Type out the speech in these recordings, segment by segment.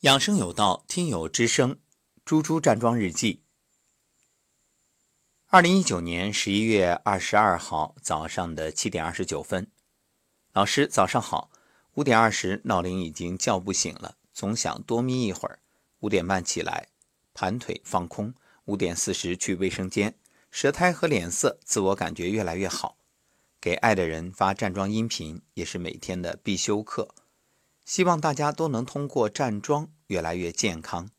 养生有道，听友之声，猪猪站桩日记。二零一九年十一月二十二号早上的七点二十九分，老师早上好。五点二十，闹铃已经叫不醒了，总想多眯一会儿。五点半起来，盘腿放空。五点四十去卫生间，舌苔和脸色，自我感觉越来越好。给爱的人发站桩音频，也是每天的必修课。希望大家都能通过站桩越来越健康。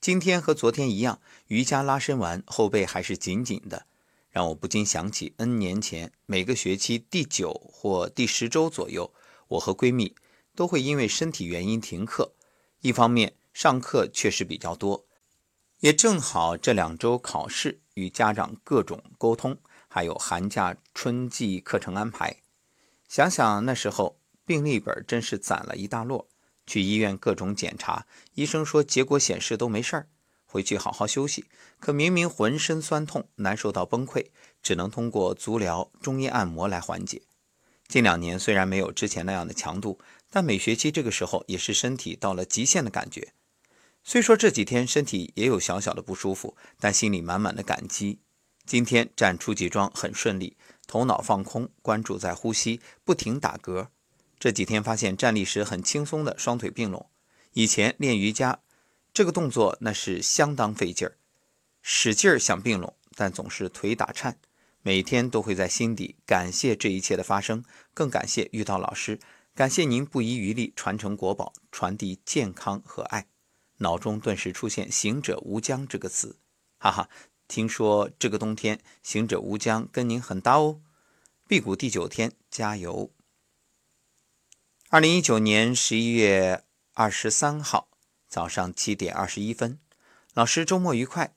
今天和昨天一样，瑜伽拉伸完后背还是紧紧的，让我不禁想起 N 年前每个学期第九或第十周左右，我和闺蜜都会因为身体原因停课。一方面上课确实比较多，也正好这两周考试与家长各种沟通，还有寒假春季课程安排。想想那时候。病历本真是攒了一大摞，去医院各种检查，医生说结果显示都没事儿，回去好好休息。可明明浑身酸痛，难受到崩溃，只能通过足疗、中医按摩来缓解。近两年虽然没有之前那样的强度，但每学期这个时候也是身体到了极限的感觉。虽说这几天身体也有小小的不舒服，但心里满满的感激。今天站初级桩很顺利，头脑放空，关注在呼吸，不停打嗝。这几天发现站立时很轻松的双腿并拢，以前练瑜伽这个动作那是相当费劲儿，使劲儿想并拢，但总是腿打颤。每天都会在心底感谢这一切的发生，更感谢遇到老师，感谢您不遗余力传承国宝，传递健康和爱。脑中顿时出现“行者无疆”这个词，哈哈，听说这个冬天“行者无疆”跟您很搭哦。辟谷第九天，加油！二零一九年十一月二十三号早上七点二十一分，老师周末愉快。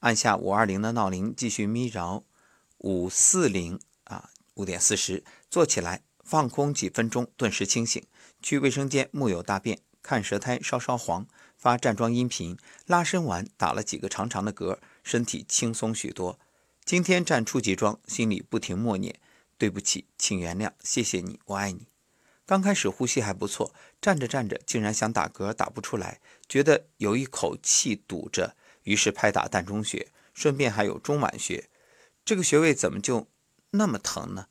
按下五二零的闹铃，继续眯着。五四零啊，五点四十，坐起来放空几分钟，顿时清醒。去卫生间木有大便，看舌苔稍稍黄，发站桩音频，拉伸完打了几个长长的嗝，身体轻松许多。今天站初级桩，心里不停默念：对不起，请原谅，谢谢你，我爱你。刚开始呼吸还不错，站着站着竟然想打嗝，打不出来，觉得有一口气堵着，于是拍打膻中穴，顺便还有中脘穴。这个穴位怎么就那么疼呢？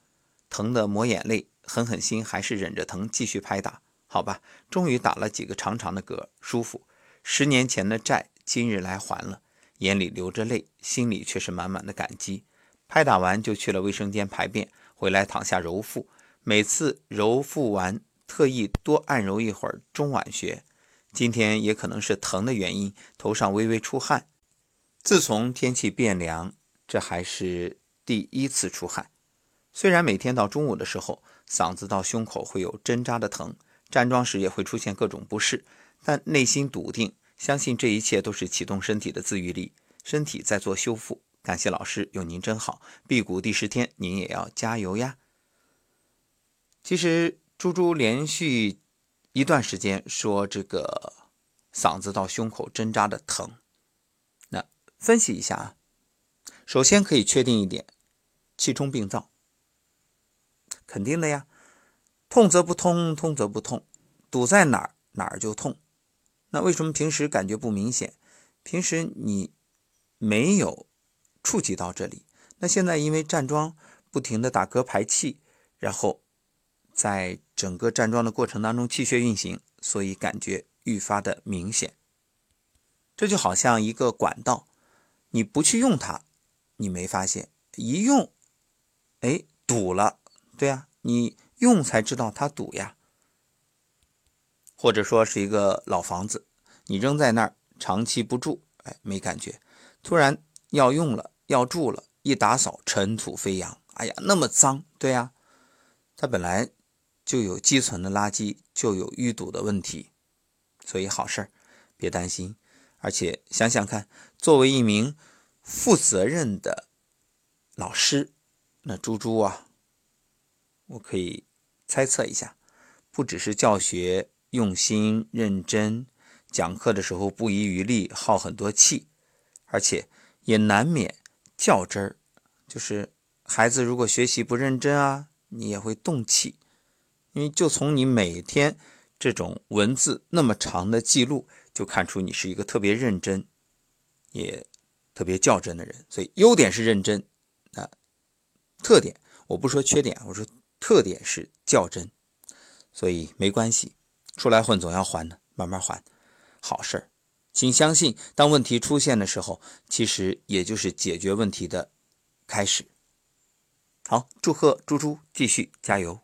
疼得抹眼泪，狠狠心还是忍着疼继续拍打。好吧，终于打了几个长长的嗝，舒服。十年前的债今日来还了，眼里流着泪，心里却是满满的感激。拍打完就去了卫生间排便，回来躺下揉腹。每次揉腹完，特意多按揉一会儿中脘穴。今天也可能是疼的原因，头上微微出汗。自从天气变凉，这还是第一次出汗。虽然每天到中午的时候，嗓子到胸口会有针扎的疼，站桩时也会出现各种不适，但内心笃定，相信这一切都是启动身体的自愈力，身体在做修复。感谢老师，有您真好。辟谷第十天，您也要加油呀！其实猪猪连续一段时间说这个嗓子到胸口针扎的疼，那分析一下啊，首先可以确定一点，气冲病灶，肯定的呀，痛则不通，通则不痛，堵在哪儿哪儿就痛。那为什么平时感觉不明显？平时你没有触及到这里，那现在因为站桩不停的打嗝排气，然后。在整个站桩的过程当中，气血运行，所以感觉愈发的明显。这就好像一个管道，你不去用它，你没发现；一用，哎，堵了。对呀，你用才知道它堵呀。或者说是一个老房子，你扔在那儿长期不住，哎，没感觉。突然要用了，要住了，一打扫，尘土飞扬，哎呀，那么脏。对呀，它本来。就有积存的垃圾，就有淤堵的问题，所以好事儿，别担心。而且想想看，作为一名负责任的老师，那猪猪啊，我可以猜测一下，不只是教学用心认真，讲课的时候不遗余力，耗很多气，而且也难免较真儿。就是孩子如果学习不认真啊，你也会动气。因为就从你每天这种文字那么长的记录，就看出你是一个特别认真，也特别较真的人。所以优点是认真，啊，特点我不说缺点，我说特点是较真。所以没关系，出来混总要还的，慢慢还，好事儿。请相信，当问题出现的时候，其实也就是解决问题的开始。好，祝贺猪猪继续加油。